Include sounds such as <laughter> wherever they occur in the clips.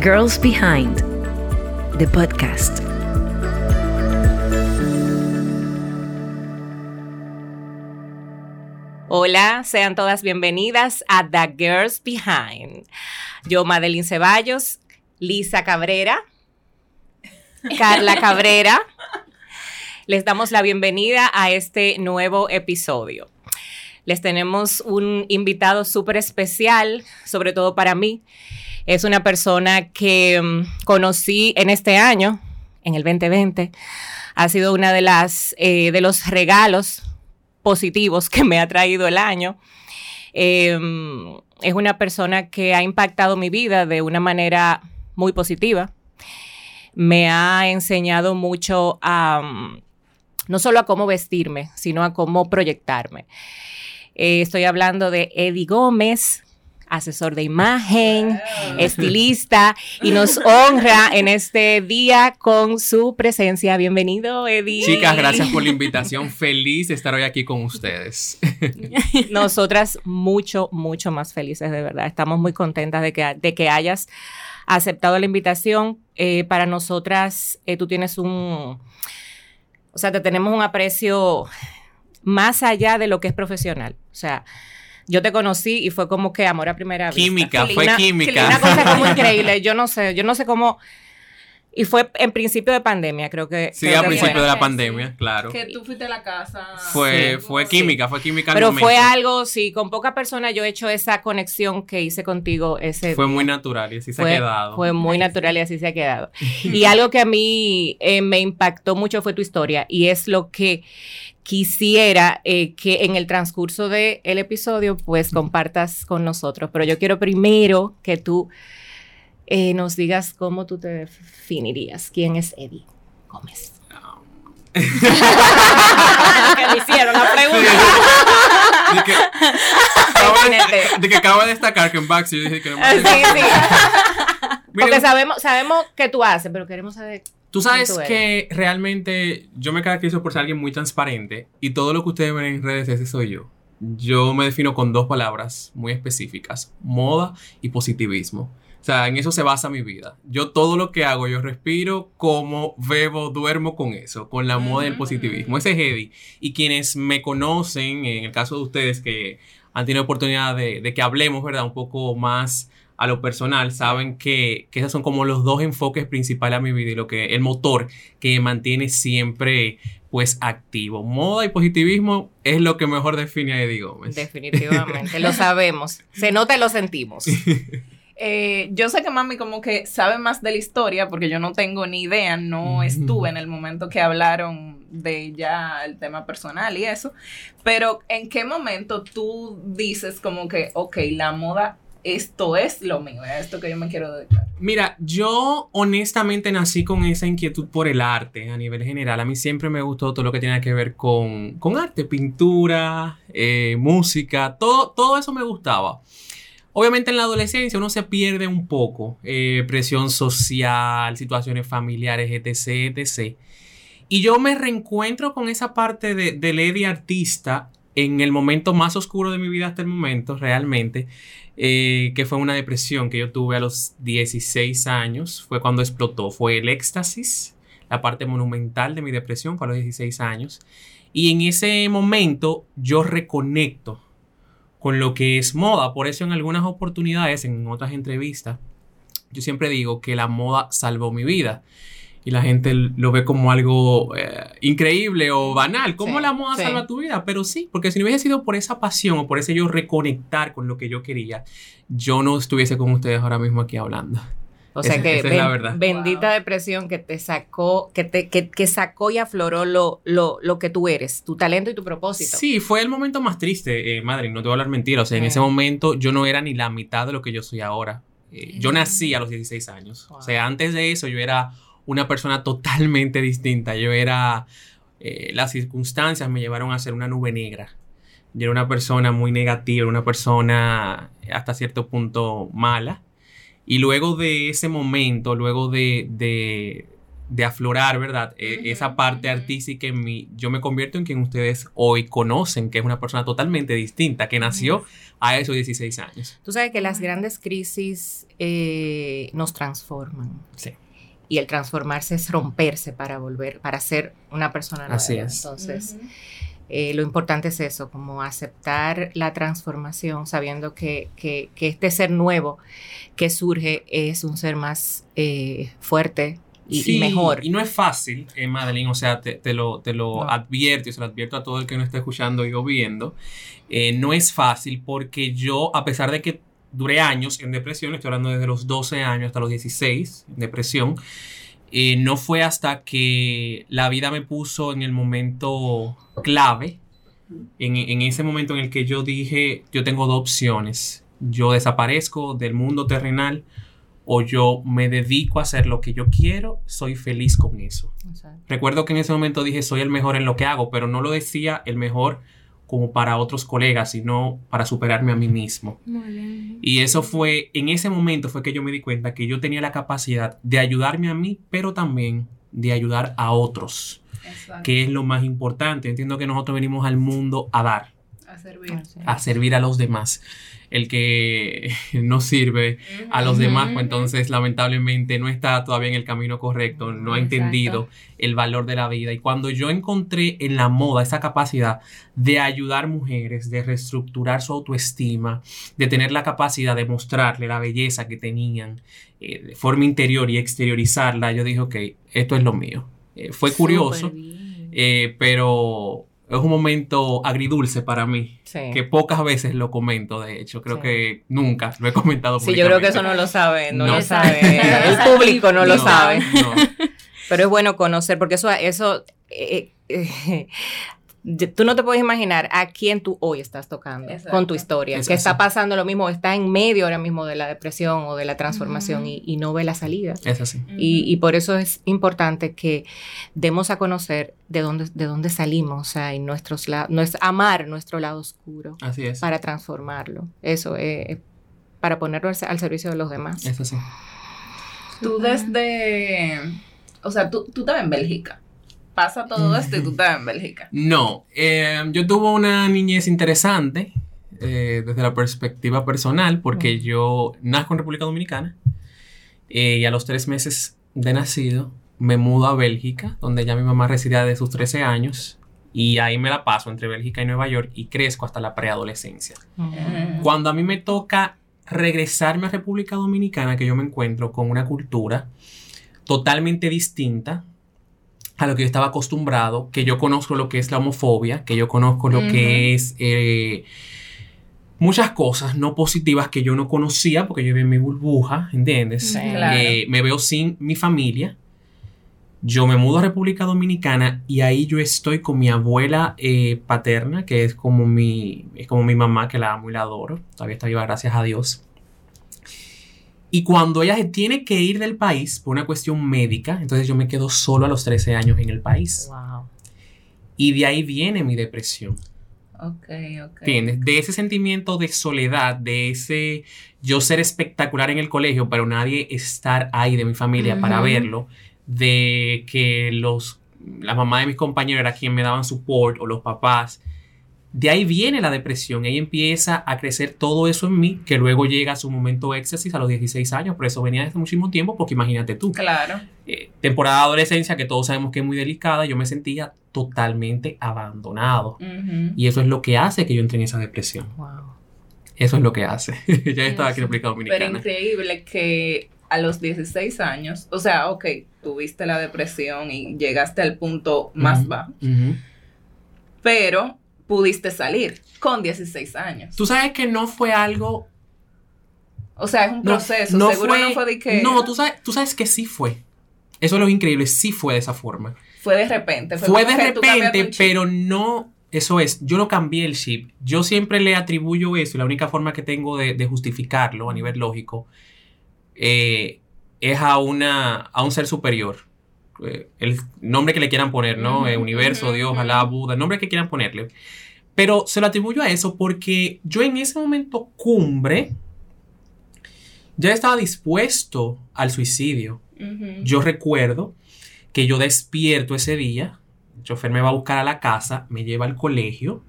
Girls Behind, the podcast. Hola, sean todas bienvenidas a The Girls Behind. Yo, Madeline Ceballos, Lisa Cabrera, Carla <laughs> Cabrera, les damos la bienvenida a este nuevo episodio. Les tenemos un invitado súper especial, sobre todo para mí. Es una persona que mm, conocí en este año, en el 2020. Ha sido una de las eh, de los regalos positivos que me ha traído el año. Em, es una persona que ha impactado mi vida de una manera muy positiva. Me ha enseñado mucho a mm, no solo a cómo vestirme, sino a cómo proyectarme. Eh, estoy hablando de Eddie Gómez, asesor de imagen, estilista, y nos <laughs> honra en este día con su presencia. Bienvenido, Eddie. Chicas, gracias por la invitación. Feliz de estar hoy aquí con ustedes. <laughs> <laughs> Nosotras mucho, mucho más felices, de verdad. Estamos muy contentas de que, de que hayas aceptado la invitación. Eh, para nosotras, eh, tú tienes un... O sea, te tenemos un aprecio más allá de lo que es profesional. O sea, yo te conocí y fue como que amor a primera vista. Química, fue química. Una cosa como increíble. Yo no sé, yo no sé cómo. Y fue en principio de pandemia, creo que. Sí, a principio de la pandemia, claro. Que tú fuiste a la casa. Fue, fue química, fue química. Pero fue algo, sí, con poca persona yo he hecho esa conexión que hice contigo ese Fue muy natural y así se ha quedado. Fue muy natural y así se ha quedado. <laughs> y algo que a mí eh, me impactó mucho fue tu historia y es lo que quisiera eh, que en el transcurso del el episodio pues compartas con nosotros. Pero yo quiero primero que tú eh, nos digas cómo tú te definirías. ¿Quién es Eddie Gómez? <laughs> que me hicieron la pregunta. de, que, acabo de, que acabo de destacar que en Baxi yo dije que no me Sí, sí. <laughs> Porque sabemos, sabemos que tú haces, pero queremos saber Tú sabes que realmente yo me caracterizo por ser alguien muy transparente y todo lo que ustedes ven en redes ese soy yo. Yo me defino con dos palabras muy específicas, moda y positivismo. O sea, en eso se basa mi vida. Yo todo lo que hago, yo respiro, como, bebo, duermo con eso, con la moda y el positivismo. Ese es Eddie. Y quienes me conocen, en el caso de ustedes que han tenido oportunidad de, de que hablemos, ¿verdad? Un poco más a lo personal saben que, que, esos son como los dos enfoques principales a mi vida y lo que el motor que mantiene siempre pues activo. Moda y positivismo es lo que mejor define a Eddie Gómez. Definitivamente, lo sabemos. Se nota y lo sentimos. <laughs> Eh, yo sé que mami como que sabe más de la historia porque yo no tengo ni idea, no estuve en el momento que hablaron de ya el tema personal y eso, pero ¿en qué momento tú dices como que, ok, la moda esto es lo mío, es esto que yo me quiero dedicar. Mira, yo honestamente nací con esa inquietud por el arte a nivel general. A mí siempre me gustó todo lo que tiene que ver con, arte, pintura, eh, música, todo, todo eso me gustaba. Obviamente en la adolescencia uno se pierde un poco, eh, presión social, situaciones familiares, etc, etc. Y yo me reencuentro con esa parte de, de Lady artista en el momento más oscuro de mi vida hasta el momento, realmente, eh, que fue una depresión que yo tuve a los 16 años, fue cuando explotó, fue el éxtasis, la parte monumental de mi depresión fue a los 16 años, y en ese momento yo reconecto con lo que es moda, por eso en algunas oportunidades, en otras entrevistas, yo siempre digo que la moda salvó mi vida y la gente lo ve como algo eh, increíble o banal. ¿Cómo la moda salva tu vida? Pero sí, porque si no hubiese sido por esa pasión o por ese yo reconectar con lo que yo quería, yo no estuviese con ustedes ahora mismo aquí hablando. O sea que bendita depresión que te sacó, que te que, sacó y afloró lo, lo, lo, que tú eres, tu talento y tu propósito. Sí, fue el momento más triste, eh, madre, no te voy a hablar mentira. O sea, en ese momento yo no era ni la mitad de lo que yo soy ahora. Eh, yo nací a los 16 años. O sea, antes de eso yo era una persona totalmente distinta. Yo era, eh, las circunstancias me llevaron a ser una nube negra. Yo era una persona muy negativa, una persona hasta cierto punto mala. Y luego de ese momento, luego de, de aflorar, ¿verdad? Eh, esa parte artística en mí, yo me convierto en quien ustedes hoy conocen, que es una persona totalmente distinta, que nació a esos 16 años. Tú sabes que las grandes crisis eh, nos transforman. Sí. Y el transformarse es romperse para volver, para ser una persona nueva. Así es. Entonces, eh, lo importante es eso, como aceptar la transformación, sabiendo que, que, que este ser nuevo que surge es un ser más eh, fuerte y, mejor. Y no es fácil, eh, Madeline, o sea, te, te lo, te lo No. advierto y se lo advierto a todo el que nos esté escuchando y o viendo. eh, no es fácil porque yo, a pesar de que duré años en depresión, estoy hablando desde los 12 años hasta los 16 en depresión, eh, no fue hasta que la vida me puso en el momento clave, en, en ese momento en el que yo dije, yo tengo dos opciones, yo desaparezco del mundo terrenal o yo me dedico a hacer lo que yo quiero, soy feliz con eso. O sea, Recuerdo que en ese momento dije, soy el mejor en lo que hago, pero no lo decía el mejor como para otros colegas, sino para superarme a mí mismo. Y eso fue, en ese momento fue que yo me di cuenta que yo tenía la capacidad de ayudarme a mí, pero también de ayudar a otros, Exacto. que es lo más importante. Entiendo que nosotros venimos al mundo a dar, A servir. a servir a los demás. El que <laughs> no sirve a los demás, pues entonces lamentablemente no está todavía en el camino correcto, no ha Exacto. entendido el valor de la vida. Y cuando yo encontré en la moda esa capacidad de ayudar mujeres, de reestructurar su autoestima, de tener la capacidad de mostrarle la belleza que tenían eh, de forma interior y exteriorizarla, yo dije, ok, esto es lo mío. Eh, fue curioso, eh, pero es un momento agridulce para mí Sí. que pocas veces lo comento, de hecho, creo Sí. que nunca lo he comentado Sí, yo creo que eso no lo sabe, no, No. lo sabe. <laughs> El público no lo No, sabe. no. Pero es bueno conocer, porque eso, eso eh, eh, tú no te puedes imaginar a quién tú hoy estás tocando Exacto. con tu historia, que está pasando lo mismo, está en medio ahora mismo de la depresión o de la transformación y, y no ve la salida. Es así. Y, y por eso es importante que demos a conocer de dónde, de dónde salimos, o sea, y nuestros la- nues- amar nuestro lado oscuro Así es. para transformarlo. Eso es para ponerlo al, al servicio de los demás. Es así. Tú desde, o sea, tú, tú estabas en Bélgica. Pasa todo esto y tú estabas en Bélgica. No, eh, yo tuve una niñez interesante eh, desde la perspectiva personal, porque Mm. yo nazco en República Dominicana eh, y a los tres meses de nacido me mudo a Bélgica, donde ya mi mamá residía desde sus 13 años. Y ahí me la paso entre Bélgica y Nueva York y crezco hasta la preadolescencia. Ujú. Cuando a mí me toca regresarme a República Dominicana, que yo me encuentro con una cultura totalmente distinta a lo que yo estaba acostumbrado, que yo conozco lo que es la homofobia, que yo conozco lo que es eh, muchas cosas no positivas que yo no conocía porque yo vivía en mi burbuja, ¿entiendes? Sí. Claro. Eh, me veo sin mi familia. Yo me mudo a República Dominicana y ahí yo estoy con mi abuela eh, paterna, que es como mi, es como mi mamá, que la amo y la adoro. Todavía está viva, gracias a Dios. Y cuando ella se tiene que ir del país por una cuestión médica, entonces yo me quedo solo a los 13 años en el país. Wow. Y de ahí viene mi depresión. Ok, ok. ¿Entiendes? De ese sentimiento de soledad, de ese yo ser espectacular en el colegio, pero nadie estar ahí de mi familia para verlo, de que los, la mamá de mis compañeros era quien me daban support o los papás. De ahí viene la depresión, ahí empieza a crecer todo eso en mí, que luego llega a su momento éxtasis a los 16 años, pero eso venía desde muchísimo tiempo, porque imagínate tú, Claro. eh, temporada de adolescencia, que todos sabemos que es muy delicada, yo me sentía totalmente abandonado. Ujú. Y eso es lo que hace que yo entre en esa depresión. Wow. Eso es lo que hace. <laughs> ya estaba aquí en República Pero Dominicana. increíble que a los 16 años, o sea, ok, tuviste la depresión y llegaste al punto más bajo, pero pudiste salir con 16 años. Tú sabes que no fue algo. O sea, es un No, proceso, seguro no fue de que... No, tú sabes, tú sabes que sí fue. Eso es lo increíble, sí fue de esa forma. Fue de repente. Fue, de repente, pero no. Eso es, yo no cambié el chip. Yo siempre le atribuyo eso y la única forma que tengo de, de justificarlo a nivel lógico eh, es a, una, a un ser superior. Eh, el nombre que le quieran poner, ¿no? Eh, universo, Dios. Alá, Buda, el nombre que quieran ponerle. Pero se lo atribuyo a eso porque yo en ese momento cumbre ya estaba dispuesto al suicidio. Yo recuerdo que yo despierto ese día, el chofer me va a buscar a la casa, me lleva al colegio,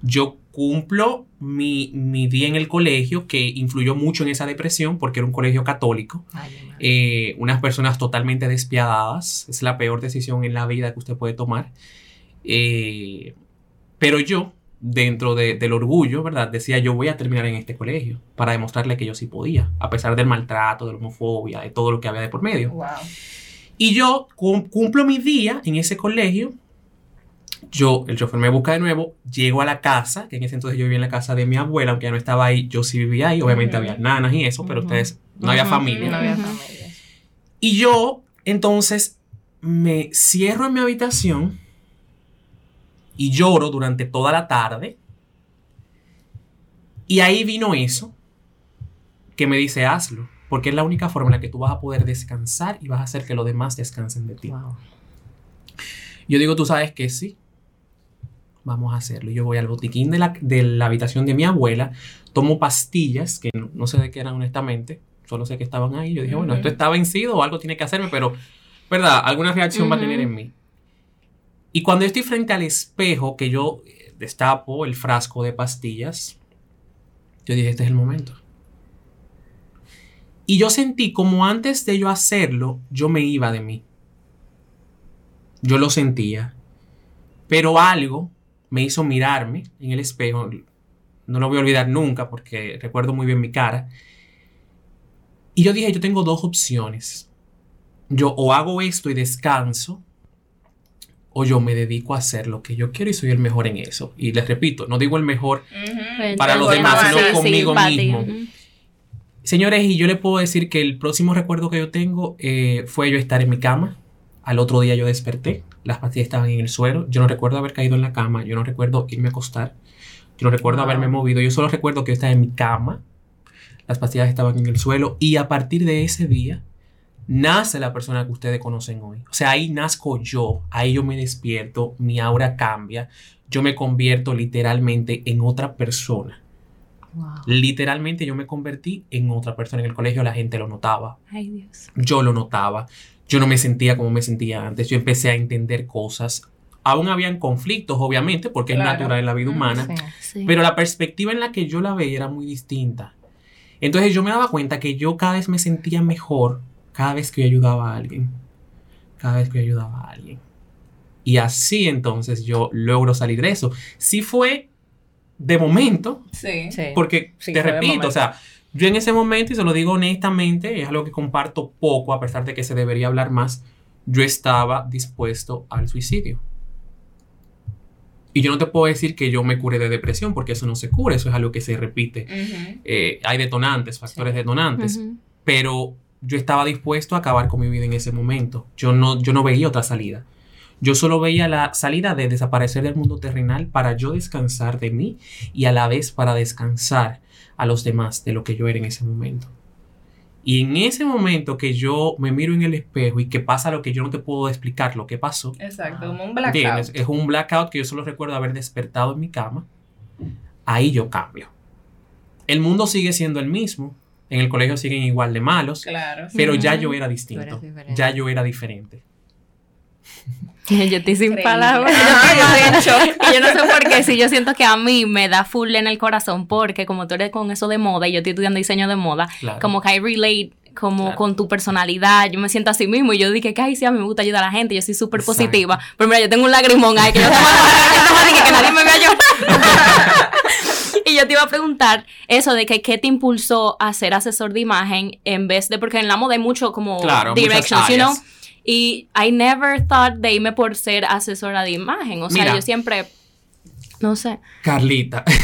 yo cumplo mi, mi día en el colegio, que influyó mucho en esa depresión porque era un colegio católico, Ay, eh, unas personas totalmente despiadadas, es la peor decisión en la vida que usted puede tomar. Eh, pero yo, dentro de- del orgullo, ¿verdad? Decía, yo voy a terminar en este colegio para demostrarle que yo sí podía, a pesar del maltrato, de la homofobia, de todo lo que había de por medio. Wow. Y yo cum- cumplo mi día en ese colegio. Yo, el chofer me busca de nuevo, llego a la casa, que en ese entonces yo vivía en la casa de mi abuela, aunque ya no estaba ahí, yo sí vivía ahí, obviamente había nanas y eso, pero ustedes, no había Ujú, familia. No había Ujú. familia. Y yo, entonces, me cierro en mi habitación y lloro durante toda la tarde. Y ahí vino eso que me dice, hazlo, porque es la única forma en la que tú vas a poder descansar y vas a hacer que los demás descansen de ti. Wow. Yo digo, tú sabes que sí. Vamos a hacerlo. Yo voy al botiquín de la, de la habitación de mi abuela, tomo pastillas, que no, no sé de qué eran honestamente, solo sé que estaban ahí. Yo dije, bueno, esto está vencido o algo tiene que hacerme, pero, ¿verdad? Alguna reacción va a tener en mí. Y cuando estoy frente al espejo, que yo eh, destapo el frasco de pastillas, yo dije, este es el momento. Y yo sentí como antes de yo hacerlo, yo me iba de mí. Yo lo sentía. Pero algo me hizo mirarme en el espejo. No lo voy a olvidar nunca porque recuerdo muy bien mi cara. Y yo dije, yo tengo dos opciones. Yo o hago esto y descanso, o yo me dedico a hacer lo que yo quiero y soy el mejor en eso. Y les repito, no digo el mejor Para los demás, sino conmigo mismo. Ujú. Señores, y yo le puedo decir que el próximo recuerdo que yo tengo eh, fue yo estar en mi cama. Al otro día yo desperté, las pastillas estaban en el suelo. Yo no recuerdo haber caído en la cama, yo no recuerdo irme a acostar, yo no recuerdo Wow. haberme movido, yo solo recuerdo que yo estaba en mi cama, las pastillas estaban en el suelo y a partir de ese día nace la persona que ustedes conocen hoy. O sea, ahí nazco yo, ahí yo me despierto, mi aura cambia, yo me convierto literalmente en otra persona. Wow. Literalmente yo me convertí en otra persona en el colegio, la gente lo notaba, Ay, Dios. yo lo notaba, yo no me sentía como me sentía antes, yo empecé a entender cosas. Aún habían conflictos, obviamente, porque Claro. es natural en la vida Mm, humana, Sí. Sí. pero la perspectiva en la que yo la veía era muy distinta. Entonces yo me daba cuenta que yo cada vez me sentía mejor cada vez que yo ayudaba a alguien. Cada vez que yo ayudaba a alguien. Y así entonces yo logro salir de eso. Sí fue de momento, Sí. Sí. porque Sí, te repito, o sea, yo en ese momento, y se lo digo honestamente, es algo que comparto poco, a pesar de que se debería hablar más, yo estaba dispuesto al suicidio. Y yo no te puedo decir que yo me cure de depresión, porque eso no se cura, eso es algo que se repite. Eh, hay detonantes, factores Sí. detonantes, pero yo estaba dispuesto a acabar con mi vida en ese momento. Yo no, yo no veía otra salida. Yo solo veía la salida de desaparecer del mundo terrenal para yo descansar de mí y a la vez para descansar a los demás de lo que yo era en ese momento. Y en ese momento que yo me miro en el espejo y que pasa lo que yo no te puedo explicar lo que pasó, Exacto, como un blackout. Es un blackout que yo solo recuerdo haber despertado en mi cama. Ahí yo cambio. El mundo sigue siendo el mismo. En el colegio siguen igual de malos. Claro. Pero ya yo era distinto. Ya yo era diferente. <laughs> Yo estoy sin palabras. Ay, <laughs> yo estoy en <laughs> shock. Y yo no sé por qué, si yo siento que a mí me da full en el corazón, porque como tú eres con eso de moda y yo estoy estudiando diseño de moda, Claro. como que I relate como Claro. con tu personalidad, yo me siento así mismo y yo dije que, ay, sí, a mí me gusta ayudar a la gente, yo soy súper positiva, pero mira, yo tengo un lagrimón ahí que yo que, que nadie me vea llorar. y yo te iba a preguntar eso de que qué te impulsó a ser asesor de imagen en vez de, porque en la moda hay mucho como Claro, directions, you know. Y I never thought de irme por ser asesora de imagen, o sea, Mira. yo siempre, no sé. Carlita. <laughs>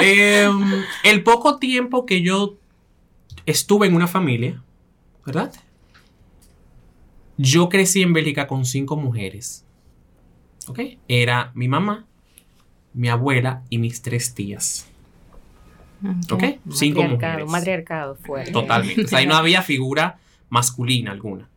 Em, el poco tiempo que yo estuve en una familia, ¿verdad? Yo crecí en Bélgica con cinco mujeres. ¿Ok? Era mi mamá, mi abuela y mis tres tías. ¿Ok? Cinco Matriarcado, mujeres. matriarcado fuerte. Totalmente. O sea, ahí no <laughs> había figura masculina alguna.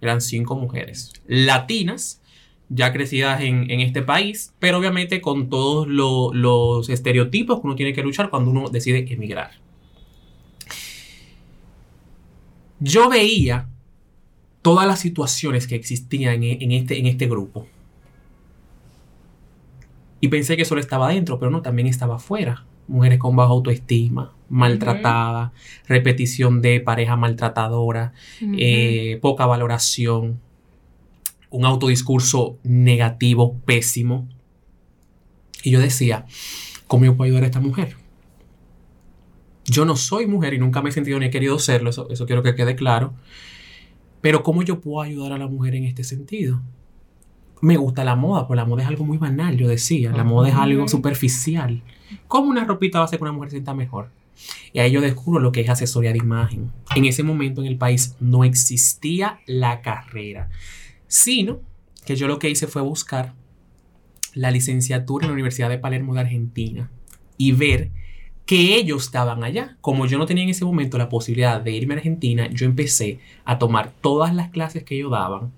Eran cinco mujeres. Latinas, ya crecidas en, en este país, pero obviamente con todos lo- los estereotipos que uno tiene que luchar cuando uno decide emigrar. Yo veía todas las situaciones que existían en, en este, en este grupo. Y pensé que solo estaba adentro, pero no, también estaba afuera. Mujeres con baja autoestima, maltratadas, repetición de pareja maltratadora, eh, poca valoración, un autodiscurso negativo, pésimo. Y yo decía, ¿cómo yo puedo ayudar a esta mujer? Yo no soy mujer y nunca me he sentido ni he querido serlo, eso, eso quiero que quede claro. Pero ¿cómo yo puedo ayudar a la mujer en este sentido? Me gusta la moda, pues la moda es algo muy banal, yo decía. La moda es algo superficial. ¿Cómo una ropita va a hacer que una mujer se sienta mejor? Y ahí yo descubro lo que es asesoría de imagen. En ese momento en el país no existía la carrera, sino que yo lo que hice fue buscar la licenciatura en la Universidad de Palermo de Argentina y ver que ellos estaban allá. Como yo no tenía en ese momento la posibilidad de irme a Argentina, yo empecé a tomar todas las clases que ellos daban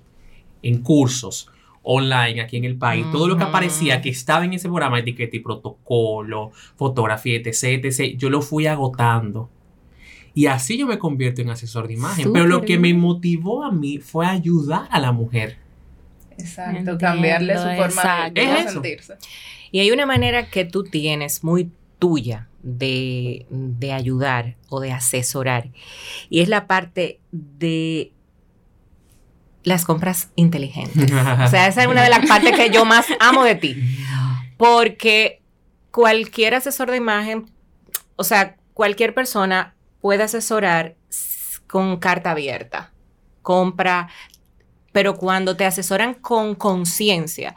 en cursos online aquí en el país, todo lo que aparecía que estaba en ese programa, etiqueta y protocolo, fotografía, etc, etc, yo lo fui agotando. Y así yo me convierto en asesor de imagen. Pero lo que me motivó a mí fue ayudar a la mujer. Exacto, Entiendo, cambiarle su forma exacto. de, Es sentirse. Y hay una manera que tú tienes muy tuya de, de ayudar o de asesorar. Y es la parte de las compras inteligentes. O sea, esa es una de las <laughs> partes que yo más amo de ti. Porque cualquier asesor de imagen, o sea, cualquier persona puede asesorar con carta abierta. Compra, pero cuando te asesoran con conciencia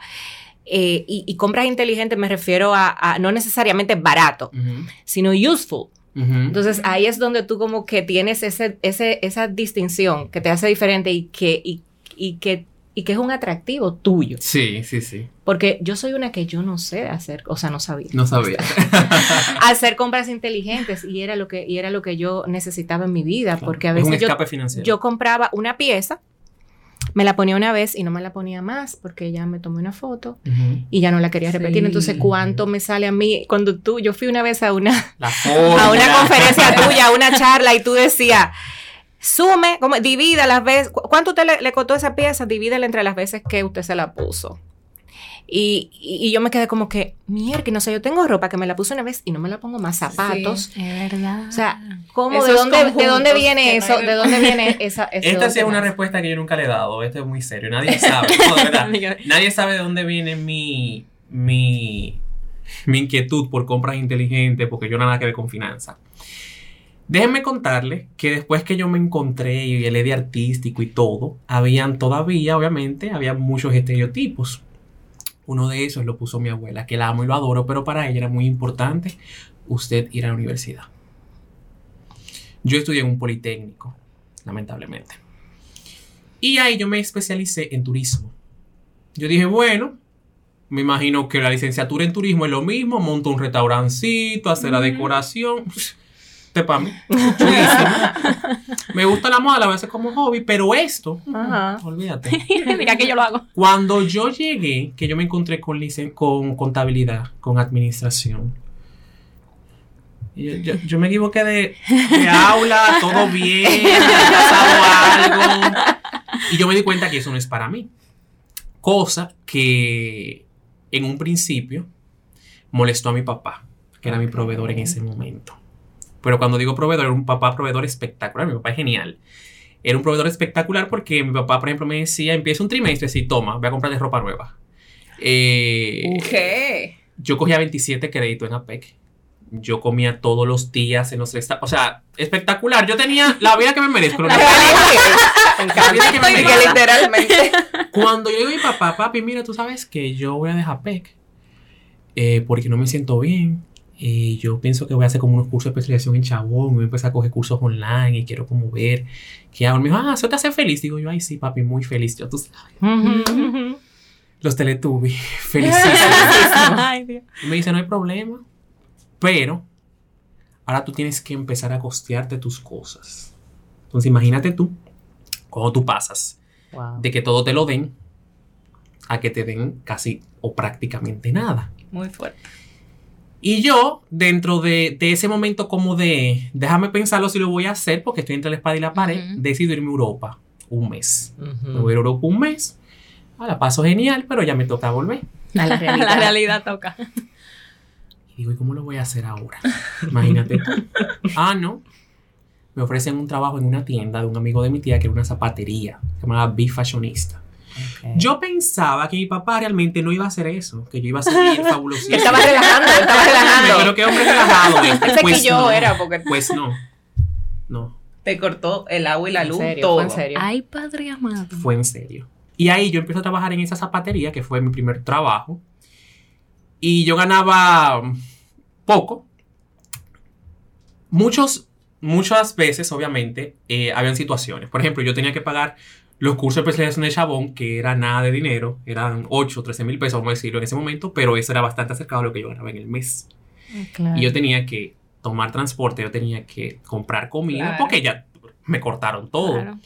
eh, y, y compras inteligentes, me refiero a, a no necesariamente barato, sino useful. Entonces ahí es donde tú como que tienes ese, ese, esa distinción que te hace diferente y que, y, y que, y que es un atractivo tuyo. Sí, sí, sí. Porque yo soy una que yo no sé hacer, o sea, no sabía. No sabía. <laughs> Hacer compras inteligentes y era lo que, y era lo que yo necesitaba en mi vida, porque a es un veces yo, yo compraba una pieza, me la ponía una vez y no me la ponía más porque ya me tomé una foto Ujú. y ya no la quería repetir. Sí. Entonces, ¿cuánto me sale a mí cuando tú, yo fui una vez a una, <laughs> a una conferencia <laughs> tuya, a una charla y tú decías, sume, como, divida las veces, ¿cu- ¿cuánto usted le, le costó esa pieza? Divídela entre las veces que usted se la puso. Y, y- yo me quedé como que, mierda, no sé, yo tengo ropa que me la puse una vez y no me la pongo más zapatos. Es verdad. O sea, ¿cómo, Esos de, dónde, ¿de dónde viene eso? ¿De dónde viene esa? Esta sí es una respuesta que yo nunca le he dado. Esto es muy serio. Nadie sabe. <laughs> No, de verdad. Nadie sabe de dónde viene mi, mi, mi inquietud por compras inteligentes, porque yo nada que ver con finanzas. Déjenme contarle que después que yo me encontré y el EDI artístico y todo, habían todavía, obviamente, había muchos estereotipos. Uno de esos lo puso mi abuela, que la amo y lo adoro, pero para ella era muy importante usted ir a la universidad. Yo estudié en un politécnico, lamentablemente. Y ahí yo me especialicé en turismo. Yo dije, bueno, me imagino que la licenciatura en turismo es lo mismo, monto un restaurancito, hacer la decoración. Para mí. chulísimo. me gusta la moda, a hacer como hobby, pero esto, Ajá. olvídate. <laughs> Mira que yo lo hago. Cuando yo llegué, que yo me encontré con, con contabilidad, con administración, yo, yo- yo me equivoqué de, de aula, todo bien, pasado algo. Y yo me di cuenta que eso no es para mí. Cosa que en un principio molestó a mi papá, que era mi proveedor en ese momento. Pero cuando digo proveedor, era un papá proveedor espectacular. Mi papá es genial. Era un proveedor espectacular porque mi papá, por ejemplo, me decía, empieza un trimestre, sí, toma, voy a comprarte ropa nueva. Eh, ¿Qué? yo cogía 27 créditos en APEC. Yo comía todos los días en los restaurantes. O sea, espectacular. Yo tenía la vida que me merezco. la universidad. La vida que me <laughs> Que merezco. literalmente. Cuando yo digo a mi papá, papi, mira, tú sabes que yo voy a dejar PEC eh, porque no me siento bien. Y yo pienso que voy a hacer como unos cursos de especialización en chabón. Voy a empezar a coger cursos online y quiero como ver qué hago. Me dijo, ah, eso te hace feliz. Digo yo, ay, sí, papi, muy feliz. Yo, tú sabes. Los Teletubbies, <laughs> <laughs> Dios. Y me dice, no hay problema. Pero ahora tú tienes que empezar a costearte tus cosas. Entonces imagínate tú, cuando tú pasas Wow. de que todo te lo den a que te den casi o prácticamente nada. Muy fuerte. Y yo, dentro de, de ese momento como de, déjame pensarlo si lo voy a hacer, porque estoy entre la espada y la pared, Ujú. decido irme a Europa. un mes. Ujú. Me voy a Europa un mes. Ah, la paso genial, pero ya me toca volver. A la <laughs> realidad. La realidad toca. Y digo, ¿y cómo lo voy a hacer ahora? Imagínate tú. <laughs> Ah, no. Me ofrecen un trabajo en una tienda de un amigo de mi tía que era una zapatería. Se llamaba Yo pensaba que mi papá realmente no iba a hacer eso, que yo iba a seguir <laughs> fabuloso. Estaba relajando, estaba <laughs> relajando. Pero qué hombre relajado. <laughs> este. Ese Pues que yo no. era porque Pues no. No, te cortó el agua y la En luz, serio, todo. fue en serio. Ay, padre amado. fue en serio. Y ahí yo empecé a trabajar en esa zapatería, que fue mi primer trabajo. Y yo ganaba poco. Muchos, muchas veces, obviamente, eh, habían situaciones. Por ejemplo, yo tenía que pagar los cursos de especialización de Chabón, que era nada de dinero, eran 8 o 13 mil pesos, vamos a decirlo en ese momento, pero eso era bastante acercado a lo que yo ganaba en el mes. Claro. Y yo tenía que tomar transporte, yo tenía que comprar comida, Claro. porque ya me cortaron todo. Claro.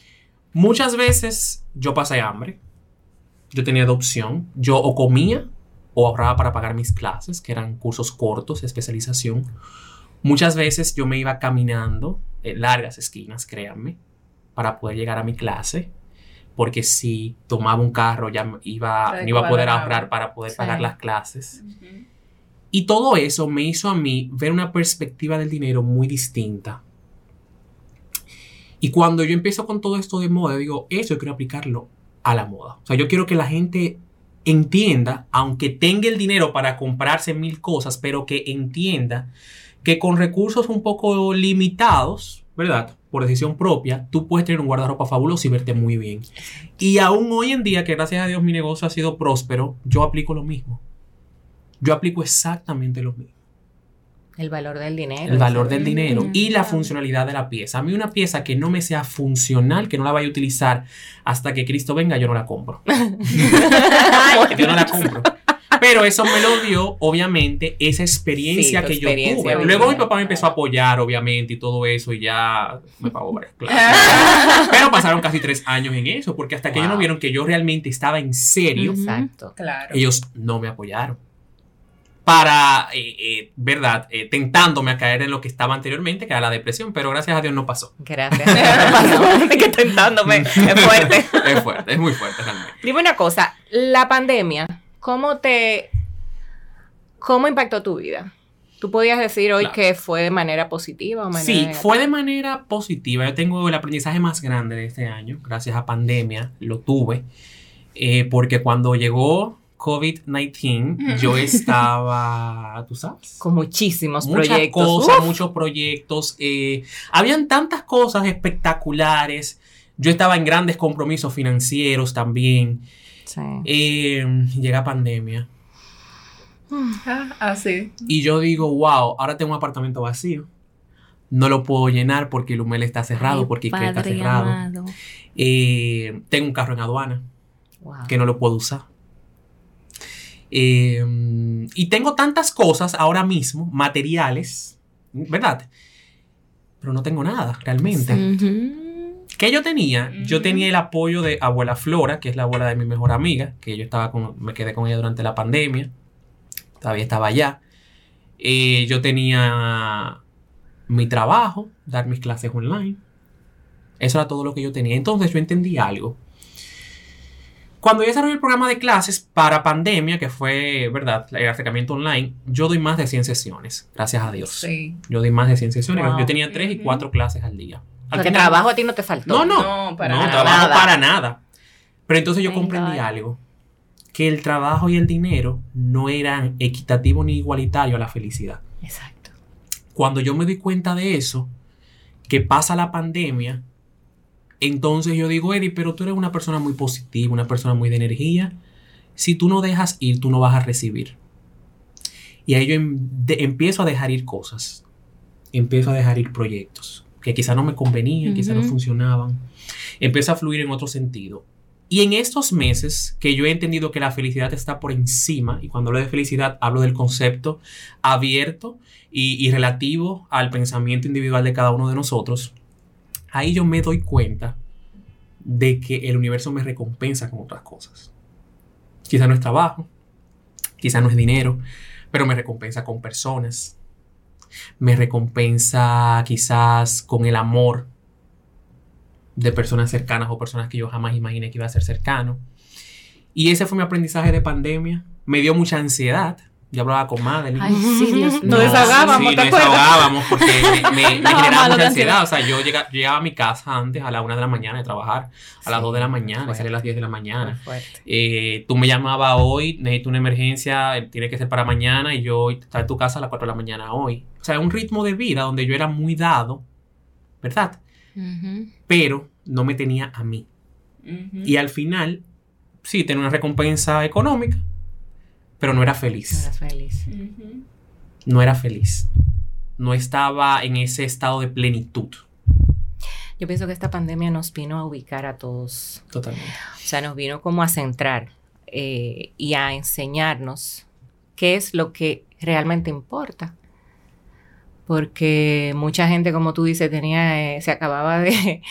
Muchas veces yo pasé hambre. Yo tenía de opción. Yo o comía o ahorraba para pagar mis clases, que eran cursos cortos de especialización. Muchas veces yo me iba caminando en largas esquinas, créanme, para poder llegar a mi clase. Porque si tomaba un carro ya iba, no iba a poder ahorrar para poder Sí. pagar las clases. Y todo eso me hizo a mí ver una perspectiva del dinero muy distinta. Y cuando yo empiezo con todo esto de moda, digo, eso yo quiero aplicarlo a la moda. O sea, yo quiero que la gente entienda, aunque tenga el dinero para comprarse mil cosas, pero que entienda que con recursos un poco limitados, ¿verdad? Por decisión propia, tú puedes tener un guardarropa fabuloso y verte muy bien. Y aún hoy en día, que gracias a Dios mi negocio ha sido próspero, yo aplico lo mismo. Yo aplico exactamente lo mismo. El valor del dinero. El valor del dinero Mm, y la funcionalidad de la pieza. A mí una pieza que no me sea funcional, que no la vaya a utilizar hasta que Cristo venga, yo no la compro. <laughs> <laughs> yo no la compro. Pero eso me lo dio, obviamente, esa experiencia Sí, que yo experiencia tuve. de Luego mi papá me empezó a apoyar, obviamente, y todo eso, y ya me pagó varias <laughs> clases. Pero pasaron casi tres años en eso, porque hasta que ellos no Wow. vieron que yo realmente estaba en serio. Exacto. Claro. ellos no me apoyaron. Para, eh, eh, ¿verdad? Eh, tentándome a caer en lo que estaba anteriormente, que era la depresión, pero gracias a Dios no pasó. Gracias. <laughs> Gente <laughs> que tentándome. Es fuerte. Es fuerte, es muy fuerte realmente. Dime una cosa, la pandemia, ¿cómo te cómo impactó tu vida? ¿Tú podías decir hoy Claro. que fue de manera positiva o manera Sí, fue de manera positiva. Yo tengo el aprendizaje más grande de este año, gracias a pandemia, lo tuve, eh, porque cuando llegó COVID-19, yo <laughs> estaba, tú sabes, con muchísimos muchas proyectos. cosas, muchos proyectos. eh, habían tantas cosas espectaculares. Yo estaba en grandes compromisos financieros también. Sí. Eh, llega pandemia. Ah, así. Y yo digo, wow, ahora tengo un apartamento vacío. No lo puedo llenar porque el Humel está cerrado, Ay, porque Ikea está cerrado. Eh, tengo un carro en aduana Wow. que no lo puedo usar. Eh, y tengo tantas cosas ahora mismo, materiales, ¿verdad? Pero no tengo nada realmente. Ujú. ¿Qué yo tenía? Yo tenía el apoyo de abuela Flora, que es la abuela de mi mejor amiga, que yo estaba con, me quedé con ella durante la pandemia. Todavía estaba allá. Eh, yo tenía mi trabajo, dar mis clases online. Eso era todo lo que yo tenía. Entonces yo entendí algo. Cuando yo desarrollé el programa de clases para pandemia, que fue, ¿verdad?, el acercamiento online, yo doy más de 100 sesiones, gracias a Dios. Sí. Yo doy más de 100 sesiones. Wow. Yo tenía 3 y Ujú. 4 clases al día. Al que trabajo a ti no te faltó. no, no. No, para no, nada. trabajo para nada. Pero entonces yo comprendí God. algo. Que el trabajo y el dinero no eran equitativos ni igualitarios a la felicidad. Exacto. Cuando yo me doy cuenta de eso, que pasa la pandemia, entonces yo digo, Eddie, pero tú eres una persona muy positiva, una persona muy de energía. Si tú no dejas ir, tú no vas a recibir. Y ahí yo em- empiezo a dejar ir cosas. Empiezo a dejar ir proyectos que quizá no me convenían, quizá no funcionaban. Empiezo a fluir en otro sentido. Y en estos meses que yo he entendido que la felicidad está por encima, y cuando hablo de felicidad hablo del concepto abierto y, y relativo al pensamiento individual de cada uno de nosotros, ahí yo me doy cuenta de que el universo me recompensa con otras cosas. Quizá no es trabajo, quizá no es dinero, pero me recompensa con personas. Me recompensa quizás con el amor. de personas cercanas o personas que yo jamás imaginé que iba a ser cercano. Y ese fue mi aprendizaje de pandemia. Me dio mucha ansiedad. Yo hablaba con Madeline. Ay, sí, Dios mío. Nos desahogábamos, sí, ¿te nos desahogábamos porque me, me- me <laughs> Estaba generaba mucha ansiedad. ansiedad. O sea, yo llega- llegaba a mi casa antes a la una de la mañana de trabajar, a las Sí, 2 de la mañana, fuerte. salía a las 10 de la mañana. fuerte. Eh, tú me llamabas hoy, necesito una emergencia, eh, tiene que ser para mañana y yo estar en tu casa a las 4 de la mañana hoy. O sea, un ritmo de vida donde yo era muy dado, ¿verdad? Ujú. Pero no me tenía a mí. Y al final, sí, tenía una recompensa económica, pero no era No feliz. eras feliz. No era feliz. No estaba en ese estado de plenitud. Yo pienso que esta pandemia nos vino a ubicar a todos. Totalmente. O sea, nos vino como a centrar eh, y a enseñarnos qué es lo que realmente importa. Porque mucha gente, como tú dices, tenía, eh, se acababa de,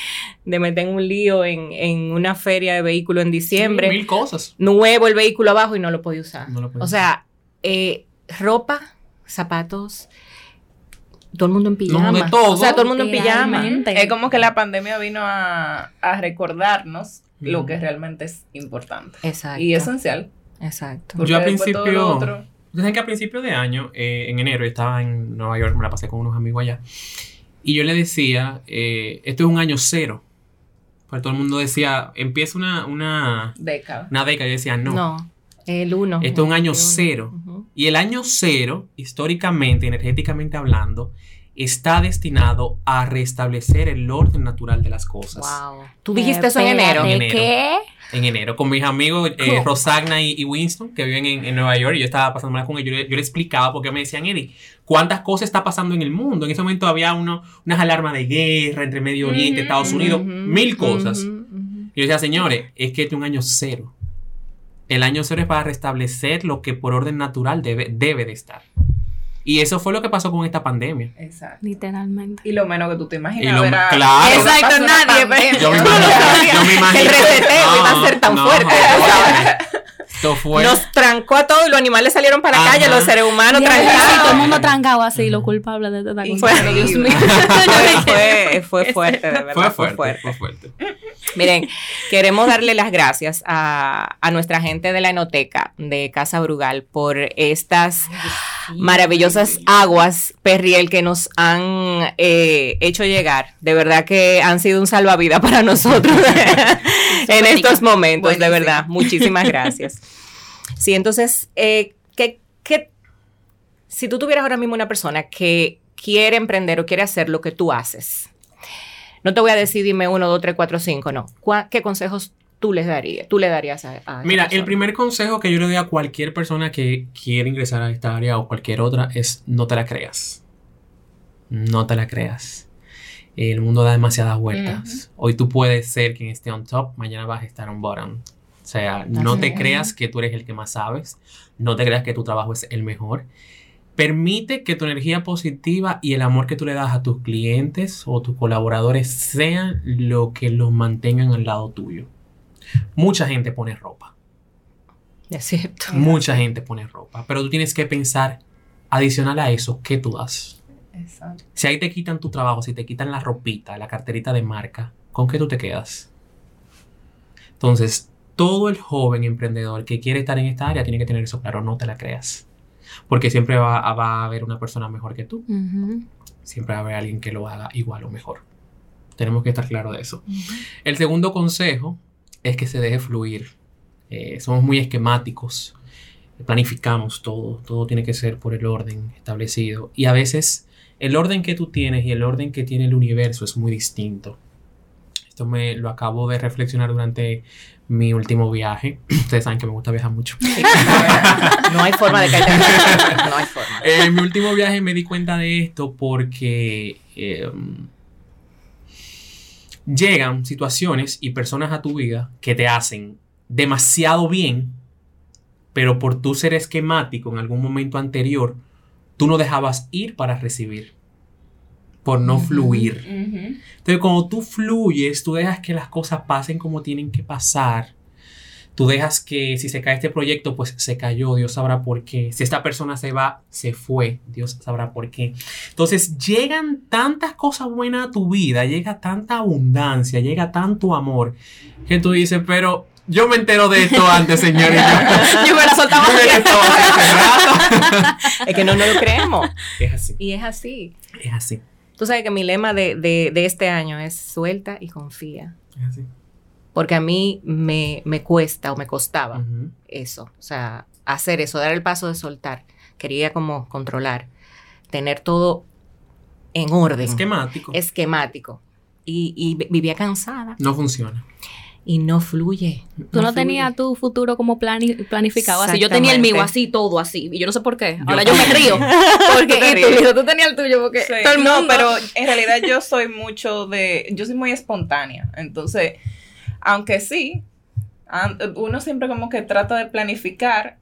de meter en un lío en, en una feria de vehículos en diciembre. Mil cosas. nuevo el vehículo abajo y no lo podía usar. No lo podía o sea, eh, ropa, zapatos, todo el mundo en pijama. de todo. O sea, todo el mundo en pijama. Es como que la pandemia vino a, a recordarnos lo que realmente es importante Exacto. y esencial. Exacto. Porque Yo al principio- saben que a principio de año, eh, en enero, yo estaba en Nueva York, me la pasé con unos amigos allá. Y yo le decía, eh, esto es un año cero. Porque todo el mundo decía, empieza una, una, década. una década. Yo decía, no. No, el uno. Esto es un año uno. cero. Y el año cero, históricamente, energéticamente hablando, está destinado a restablecer el orden natural de las cosas. Wow. Tú dijiste eso en enero. Espérate, En enero. ¿Qué? En enero, con mis amigos eh. Rosagna y, y Winston, que viven en, en Nueva York, y yo estaba pasando con ellos, yo, le- yo le explicaba porque me decían, Eddie, ¿cuántas cosas está pasando en el mundo? En ese momento había uno, unas alarmas de guerra entre Medio Oriente, Estados Unidos, mil cosas. Y yo decía, señores, es que este es un año cero. El año cero es para restablecer lo que por orden natural debe, debe de estar. Y eso fue lo que pasó con esta pandemia. Exacto. Literalmente. Y lo menos que tú te imaginas lo- era- claro. Exacto, nadie, pandemia. Yo me <laughs> No, imagino. yo me imagino El reseteo iba a ser tan fuerte, joder. Esto fue. Nos trancó a todos y los animales salieron para la Ajá. calle, los seres humanos trancados. sí, todo el mundo trancado así, los culpables de esta cosa. fue- Dios mío. fue, fue, fue <laughs> fuerte, de verdad. fue Fue fuerte, fuerte. fue fuerte. Miren, queremos darle las gracias a, a nuestra gente de la Enoteca de Casa Brugal por estas maravillosas aguas perriel que nos han eh, hecho llegar. De verdad que han sido un salvavidas <laughs> para nosotros <laughs> en estos momentos, de verdad. Muchísimas <laughs> gracias. Sí, entonces, eh, ¿qué, qué- si tú tuvieras ahora mismo una persona que quiere emprender o quiere hacer lo que tú haces, no te voy a decir dime uno, dos, tres, cuatro, cinco, no. ¿Cuá- ¿Qué consejos tú les darías? Tú le darías a, a Mira, el persona? primer consejo que yo le doy a cualquier persona que quiere ingresar a esta área o cualquier otra es no te la creas. No te la creas. El mundo da demasiadas vueltas. Hoy tú puedes ser quien esté on top, mañana vas a estar on bottom. O sea, no te creas que tú eres el que más sabes. No te creas que tu trabajo es el mejor. Permite que tu energía positiva y el amor que tú le das a tus clientes o tus colaboradores sean lo que los mantengan al lado tuyo. Mucha gente pone ropa. Es cierto. Mucha gente pone ropa. Pero tú tienes que pensar, adicional a eso, ¿qué tú das? Exacto. Si ahí te quitan tu trabajo, si te quitan la ropita, la carterita de marca, ¿con qué tú te quedas? Entonces, todo el joven emprendedor que quiere estar en esta área tiene que tener eso claro, no te la creas. Porque siempre va, va a haber una persona mejor que tú. Siempre va a haber alguien que lo haga igual o mejor. Tenemos que estar claros de eso. El segundo consejo es que se deje fluir. Eh, somos muy esquemáticos, planificamos todo, todo tiene que ser por el orden establecido. Y a veces el orden que tú tienes y el orden que tiene el universo es muy distinto. Esto me lo acabo de reflexionar durante mi último viaje. <clears throat> Ustedes saben que me gusta viajar mucho. No hay forma de caerte. No hay forma. Eh, en mi último viaje me di cuenta de esto porque eh, llegan situaciones y personas a tu vida que te hacen demasiado bien, pero por tu ser esquemático en algún momento anterior, tú no dejabas ir para recibir, por no fluir. Ujú. Entonces, cuando tú fluyes, tú dejas que las cosas pasen como tienen que pasar. Tú dejas que si se cae este proyecto, pues se cayó, Dios sabrá por qué. Si esta persona se va, se fue, Dios sabrá por qué. Entonces llegan tantas cosas buenas a tu vida, llega tanta abundancia, llega tanto amor, que tú dices, pero yo me entero de esto <laughs> antes, señorita. <laughs> Yo me la soltaba. <laughs> Es que no nos lo creemos. Es así, Y es así. es así, Tú sabes que mi lema de, de- de este año es suelta y confía. es así. Porque a mí me, me cuesta o me costaba eso. O sea, hacer eso, dar el paso de soltar. Quería como controlar, tener todo en orden, Esquemático. esquemático. Y, y vi- vivía cansada No funciona. y no fluye. Tú no fluye. tenías tu futuro como plani- planificado así. Yo tenía el mío así, todo así. Y yo no sé por qué. Ahora yo me río. <laughs> Porque Tú te y tú, ríes. Lisa, tú tenías el tuyo porque Sí. todo el mundo. No, pero <laughs> en realidad yo soy mucho de, yo soy muy espontánea, entonces, aunque sí, uno siempre como que trata de planificar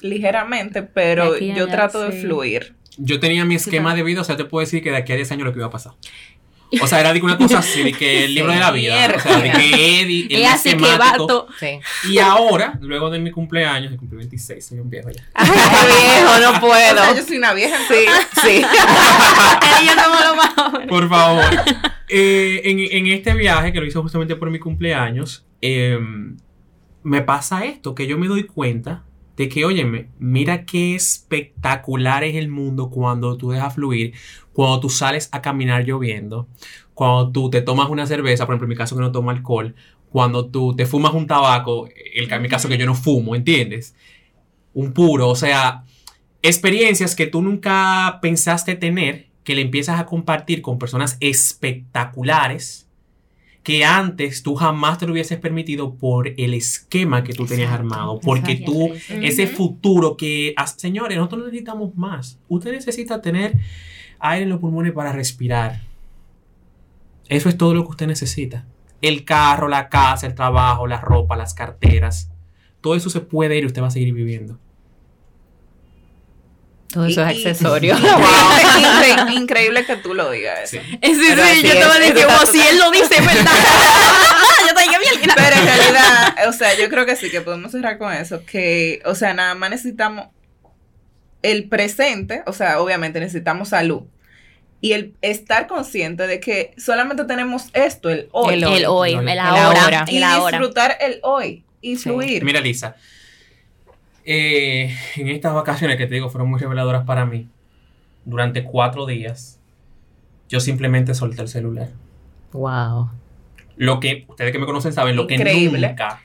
ligeramente, pero yo allá, trato sí. de fluir. Yo tenía mi esquema de vida, o sea, te puedo decir que de aquí a 10 años lo que iba a pasar. O sea, era de una cosa así, de que <laughs> el libro de la vida. O sea, de que Eddie, el <laughs> es así que va esquemático. to- Sí. Y ahora, luego de mi cumpleaños, yo cumplí 26, soy un viejo ya. <laughs> Ay, viejo, no O puedo. sea, yo soy una vieja, Sí, sí. Somos los más jóvenes. Por favor. Eh, en, en este viaje, que lo hice justamente por mi cumpleaños, eh, me pasa esto, que yo me doy cuenta de que, óyeme, mira qué espectacular es el mundo cuando tú dejas fluir, cuando tú sales a caminar lloviendo, cuando tú te tomas una cerveza, por ejemplo, en mi caso que no tomo alcohol, cuando tú te fumas un tabaco, el, en mi caso que yo no fumo, ¿entiendes? Un puro, o sea, experiencias que tú nunca pensaste tener, que le empiezas a compartir con personas espectaculares que antes tú jamás te lo hubieses permitido por el esquema que tú tenías armado, porque exacto, tú, ese futuro que, ah, señores, nosotros necesitamos más. Usted necesita tener aire en los pulmones para respirar. Eso es todo lo que usted necesita. El carro, la casa, el trabajo, la ropa, las carteras. Todo eso se puede ir y usted va a seguir viviendo. Todo eso <laughs> <laughs> es Y- y- accesorio. Incre- increíble que tú lo digas eso. Sí, sí, yo te voy a decir, como si él lo dice, es ¿verdad? <laughs> yo te dije, bien. Pero en realidad, o sea, yo creo que sí, que podemos cerrar con eso, que, o sea, nada más necesitamos el presente, o sea, obviamente necesitamos salud. Y el estar consciente de que solamente tenemos esto, el hoy. El El hoy, El el ahora. ahora, y el ahora. disfrutar el hoy y Sí. fluir. Mira, Lisa, eh, en estas vacaciones que te digo fueron muy reveladoras para mí, durante cuatro días, yo simplemente solté el celular. Wow. Lo que, ustedes que me conocen saben, lo que Increíble. nunca,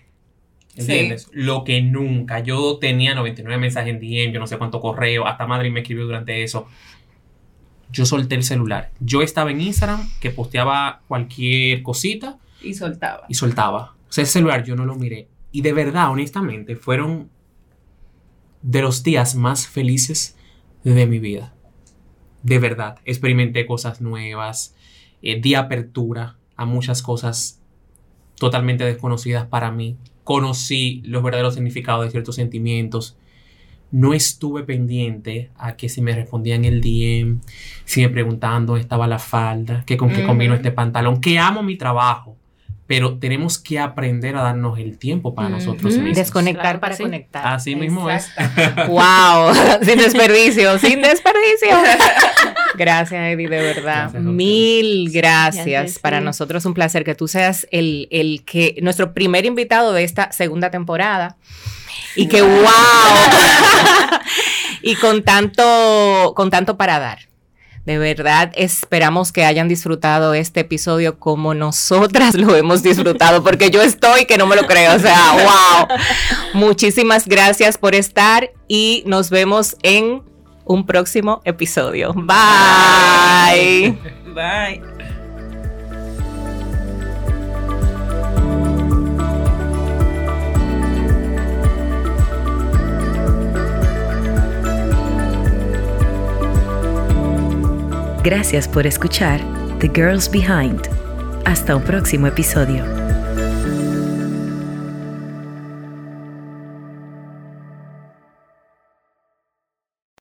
¿entiendes? Lo que nunca, yo tenía 99 mensajes en DM, yo no sé cuánto correo, hasta Madrid me escribió durante eso. Yo solté el celular. Yo estaba en Instagram, que posteaba cualquier cosita, Y soltaba. y soltaba. O sea, ese celular yo no lo miré. Y de verdad, honestamente, fueron de los días más felices de mi vida. De verdad, experimenté cosas nuevas, eh, di apertura a muchas cosas totalmente desconocidas para mí. Conocí los verdaderos significados de ciertos sentimientos. No estuve pendiente a que si me respondían el DM, si me preguntaban dónde estaba la falda, que con qué combino este pantalón, que amo mi trabajo, pero tenemos que aprender a darnos el tiempo para nosotros mismos. Desconectar Claro para sí. conectar. Así mismo es. Wow, <laughs> <laughs> sin desperdicio, sin desperdicio. <laughs> Gracias, Eddie, de verdad. Gracias. Mil gracias. Gracias, Para sí. nosotros es un placer que tú seas el, el que, nuestro primer invitado de esta segunda temporada. Y que wow. y con tanto, con tanto para dar. De verdad, esperamos que hayan disfrutado este episodio como nosotras lo hemos disfrutado, porque yo estoy que no me lo creo. O sea, wow. Muchísimas gracias por estar y nos vemos en un próximo episodio. Bye. Bye. Gracias por escuchar The Girls Behind. Hasta un próximo episodio.